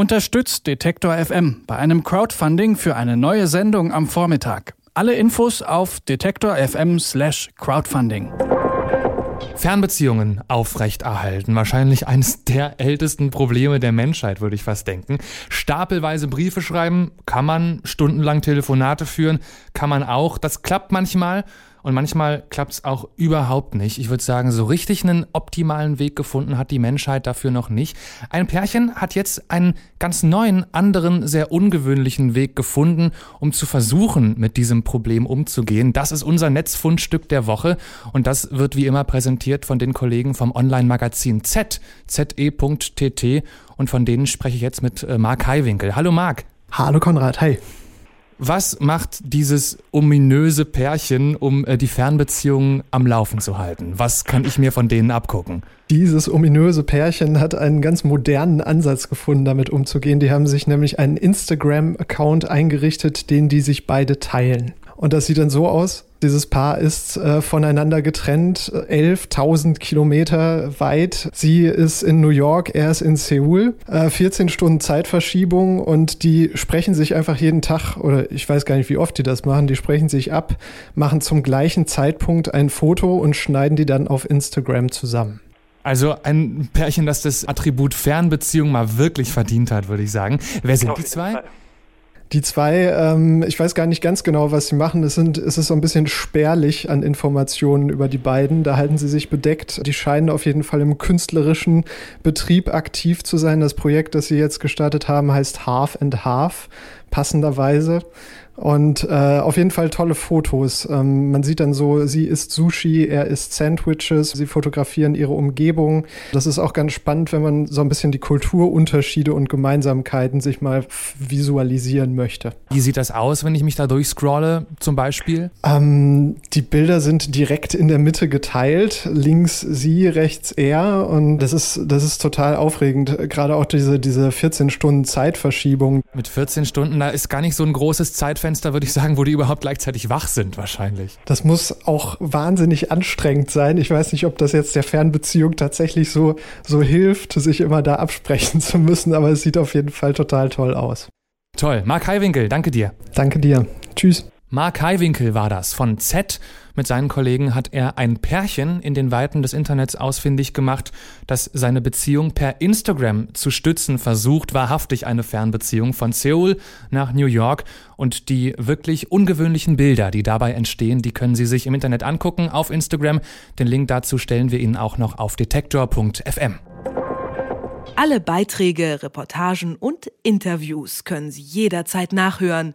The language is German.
Unterstützt Detektor FM bei einem Crowdfunding für eine neue Sendung am Vormittag. Alle Infos auf detektor FM/slash crowdfunding. Fernbeziehungen aufrechterhalten. Wahrscheinlich eines der ältesten Probleme der Menschheit, würde ich fast denken. Stapelweise Briefe schreiben, kann man stundenlang Telefonate führen, kann man auch. Das klappt manchmal und manchmal klappt es auch überhaupt nicht. Ich würde sagen, so richtig einen optimalen Weg gefunden hat die Menschheit dafür noch nicht. Ein Pärchen hat jetzt einen ganz neuen, anderen, sehr ungewöhnlichen Weg gefunden, um zu versuchen, mit diesem Problem umzugehen. Das ist unser Netzfundstück der Woche und das wird wie immer präsentiert von den Kollegen vom Online-Magazin Z, ze.tt und von denen spreche ich jetzt mit äh, Marc Heiwinkel. Hallo Marc. Hallo Konrad, hi. Was macht dieses ominöse Pärchen, um äh, die Fernbeziehungen am Laufen zu halten? Was kann ich mir von denen abgucken? Dieses ominöse Pärchen hat einen ganz modernen Ansatz gefunden, damit umzugehen. Die haben sich nämlich einen Instagram-Account eingerichtet, den die sich beide teilen. Und das sieht dann so aus. Dieses Paar ist äh, voneinander getrennt, 11.000 Kilometer weit. Sie ist in New York, er ist in Seoul. Äh, 14 Stunden Zeitverschiebung und die sprechen sich einfach jeden Tag, oder ich weiß gar nicht, wie oft die das machen, die sprechen sich ab, machen zum gleichen Zeitpunkt ein Foto und schneiden die dann auf Instagram zusammen. Also ein Pärchen, das das Attribut Fernbeziehung mal wirklich verdient hat, würde ich sagen. Wer sind die zwei? Die zwei, ähm, ich weiß gar nicht ganz genau, was sie machen. Es, sind, es ist so ein bisschen spärlich an Informationen über die beiden. Da halten sie sich bedeckt. Die scheinen auf jeden Fall im künstlerischen Betrieb aktiv zu sein. Das Projekt, das sie jetzt gestartet haben, heißt Half and Half, passenderweise. Und äh, auf jeden Fall tolle Fotos. Ähm, man sieht dann so, sie isst Sushi, er isst Sandwiches, sie fotografieren ihre Umgebung. Das ist auch ganz spannend, wenn man so ein bisschen die Kulturunterschiede und Gemeinsamkeiten sich mal visualisieren möchte. Wie sieht das aus, wenn ich mich da durchscrolle, zum Beispiel? Ähm, die Bilder sind direkt in der Mitte geteilt. Links sie, rechts er. Und das ist, das ist total aufregend. Gerade auch diese, diese 14 Stunden Zeitverschiebung. Mit 14 Stunden, da ist gar nicht so ein großes Zeitfenster würde ich sagen, wo die überhaupt gleichzeitig wach sind, wahrscheinlich. Das muss auch wahnsinnig anstrengend sein. Ich weiß nicht, ob das jetzt der Fernbeziehung tatsächlich so, so hilft, sich immer da absprechen zu müssen, aber es sieht auf jeden Fall total toll aus. Toll. Marc Heiwinkel, danke dir. Danke dir. Tschüss. Mark Heiwinkel war das von Z. Mit seinen Kollegen hat er ein Pärchen in den Weiten des Internets ausfindig gemacht, das seine Beziehung per Instagram zu stützen versucht, wahrhaftig eine Fernbeziehung von Seoul nach New York. Und die wirklich ungewöhnlichen Bilder, die dabei entstehen, die können Sie sich im Internet angucken auf Instagram. Den Link dazu stellen wir Ihnen auch noch auf detektor.fm. Alle Beiträge, Reportagen und Interviews können Sie jederzeit nachhören